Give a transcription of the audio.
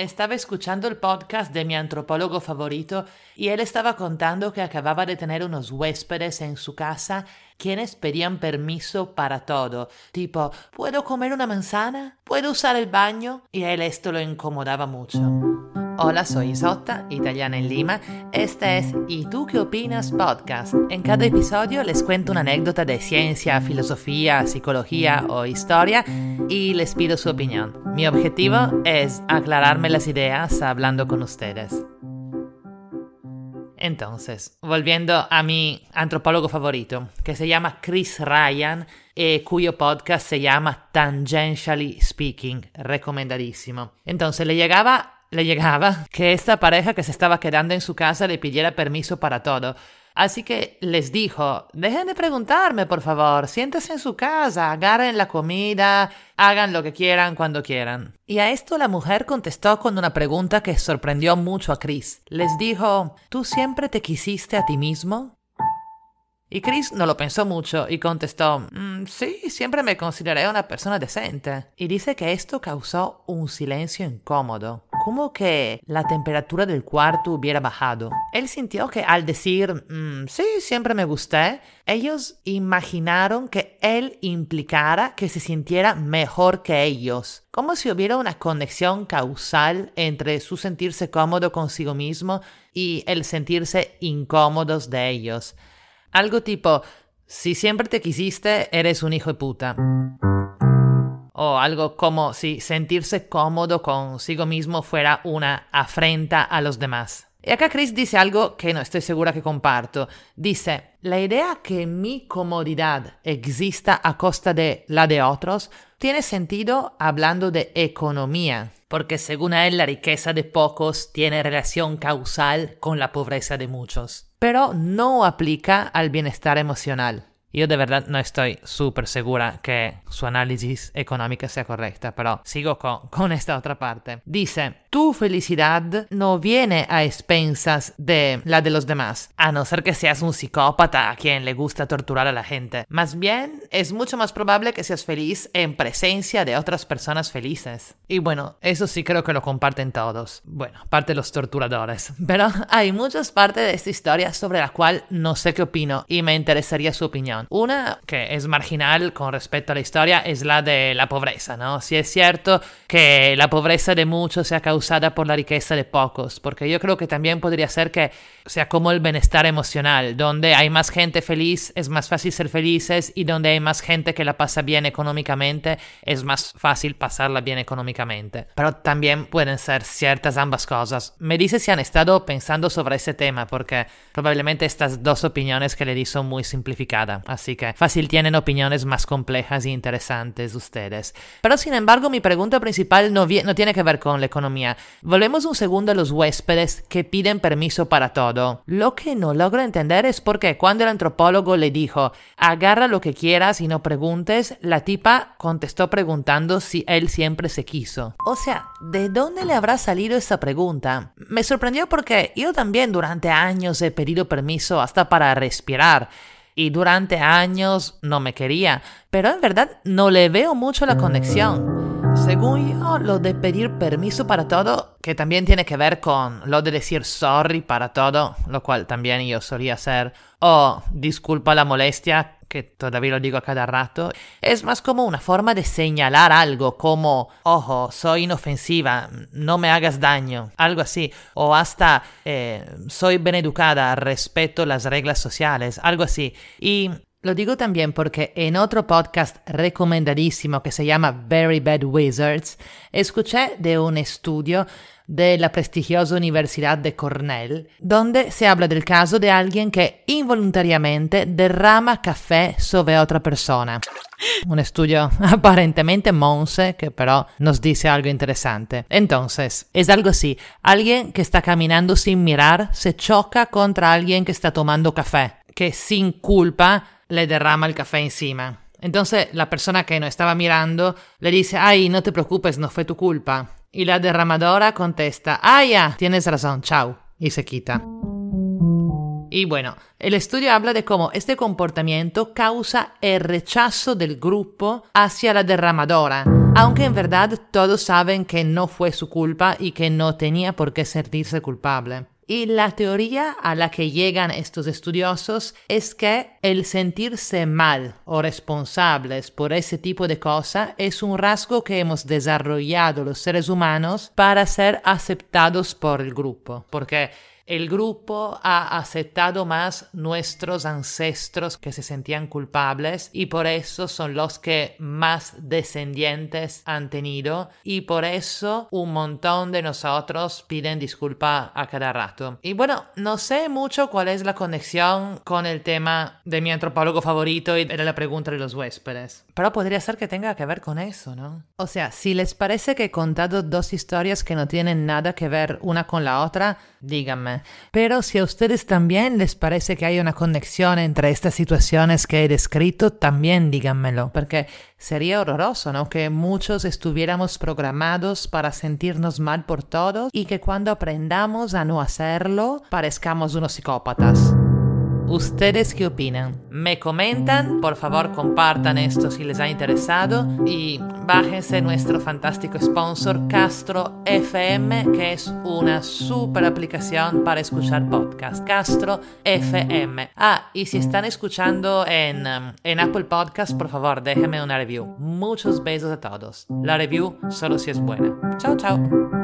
Estaba escuchando el podcast de mi antropólogo favorito y él estaba contando que acababa de tener unos huéspedes en su casa quienes pedían permiso para todo, tipo, ¿puedo comer una manzana? ¿Puedo usar el baño? Y a él esto lo incomodaba mucho. Hola, soy Isotta, italiana en Lima. Este es ¿Y tú qué opinas? podcast. En cada episodio les cuento una anécdota de ciencia, filosofía, psicología o historia y les pido su opinión. Mi objetivo es aclararme las ideas hablando con ustedes. Entonces, volviendo a mi antropólogo favorito, que se llama Chris Ryan e cuyo podcast se llama Tangentially Speaking, recomendadísimo. Entonces le llegaba le llegaba que esta pareja que se estaba quedando en su casa le pidiera permiso para todo. Así que les dijo, dejen de preguntarme, por favor, siéntense en su casa, agarren la comida, hagan lo que quieran cuando quieran. Y a esto la mujer contestó con una pregunta que sorprendió mucho a Chris. Les dijo, ¿tú siempre te quisiste a ti mismo? Y Chris no lo pensó mucho y contestó, mm, sí, siempre me consideré una persona decente. Y dice que esto causó un silencio incómodo, como que la temperatura del cuarto hubiera bajado. Él sintió que al decir, mm, sí, siempre me gusté, ellos imaginaron que él implicara que se sintiera mejor que ellos, como si hubiera una conexión causal entre su sentirse cómodo consigo mismo y el sentirse incómodos de ellos. Algo tipo, si siempre te quisiste, eres un hijo de puta. O algo como si sentirse cómodo consigo mismo fuera una afrenta a los demás. Y acá Chris dice algo que no estoy segura que comparto. Dice, la idea que mi comodidad exista a costa de la de otros tiene sentido hablando de economía, porque según él la riqueza de pocos tiene relación causal con la pobreza de muchos pero no aplica al bienestar emocional. Yo de verdad no estoy súper segura que su análisis económica sea correcta, pero sigo con, con, esta otra parte. Dice, tu felicidad no viene a expensas de la de los demás, a no ser que seas un psicópata a quien le gusta torturar a la gente. Más bien, es mucho más probable que seas feliz en presencia de otras personas felices. Y bueno, eso sí creo que lo comparten todos. Bueno, aparte los torturadores. Pero hay muchas partes de esta historia sobre la cual no sé qué opino y me interesaría su opinión. Una que es marginal con respecto a la historia es la de la pobreza, ¿no? Si es cierto que la pobreza de muchos sea causada por la riqueza de pocos, porque yo creo que también podría ser que sea como el bienestar emocional, donde hay más gente feliz es más fácil ser felices y donde hay más gente que la pasa bien económicamente es más fácil pasarla bien económicamente. Pero también pueden ser ciertas ambas cosas. Me dice si han estado pensando sobre ese tema, porque probablemente estas dos opiniones que le di son muy simplificadas. Así que fácil tienen opiniones más complejas e interesantes ustedes. Pero sin embargo, mi pregunta principal no, no tiene que ver con la economía. Volvemos un segundo a los huéspedes que piden permiso para todo. Lo que no logro entender es por qué cuando el antropólogo le dijo, agarra lo que quieras y no preguntes, la tipa contestó preguntando si él siempre se quiso. O sea, ¿de dónde le habrá salido esa pregunta? Me sorprendió porque yo también durante años he pedido permiso hasta para respirar y durante años no me quería, pero en verdad no le veo mucho la conexión. Según yo, lo de pedir permiso para todo, que también tiene que ver con lo de decir sorry para todo, lo cual también yo solía hacer, o disculpa la molestia, que todavía lo digo a cada rato, es más como una forma de señalar algo, como, ojo, soy inofensiva, no me hagas daño, algo así, o hasta, eh, soy bien educada, respeto las reglas sociales, algo así. Y lo digo también porque en otro podcast recomendadísimo que se llama Very Bad Wizards, escuché de un estudio de la prestigiosa Universidad de Cornell, donde se habla del caso de alguien que involuntariamente derrama café sobre otra persona. Un estudio aparentemente monse que pero nos dice algo interesante. Entonces, es algo así. Alguien que está caminando sin mirar se choca contra alguien que está tomando café, que sin culpa le derrama el café encima. Entonces la persona que no estaba mirando le dice, ay, no te preocupes, no fue tu culpa. Y la derramadora contesta, ah, ya, tienes razón, chao. Y se quita. Y bueno, el estudio habla de cómo este comportamiento causa el rechazo del grupo hacia la derramadora Aunque en verdad todos saben que no fue su culpa y que no tenía por qué sentirse culpable. Y la teoría a la que llegan estos estudiosos es que el sentirse mal o responsables por ese tipo de cosas es un rasgo que hemos desarrollado los seres humanos para ser aceptados por el grupo. Porque el grupo ha aceptado más nuestros ancestros que se sentían culpables y por eso son los que más descendientes han tenido y por eso un montón de nosotros piden disculpa a cada rato. Y bueno, no sé mucho cuál es la conexión con el tema de mi antropólogo favorito y de la pregunta de los huéspedes, pero podría ser que tenga que ver con eso, ¿no? O sea, si les parece que he contado dos historias que no tienen nada que ver una con la otra, díganme. Pero si a ustedes también les parece que hay una conexión entre estas situaciones que he descrito, también díganmelo, porque sería horroroso, ¿no? Que muchos estuviéramos programados para sentirnos mal por todo y que cuando aprendamos a no hacerlo, parezcamos unos psicópatas. ¿Ustedes qué opinan? Me comentan, por favor compartan esto si les ha interesado y bájense nuestro fantástico sponsor Castro FM, que es una super aplicación para escuchar podcast. Castro FM. Ah, y si están escuchando en, um, en Apple Podcast, por favor déjenme una review. Muchos besos a todos. La review solo si es buena. Chao, chao.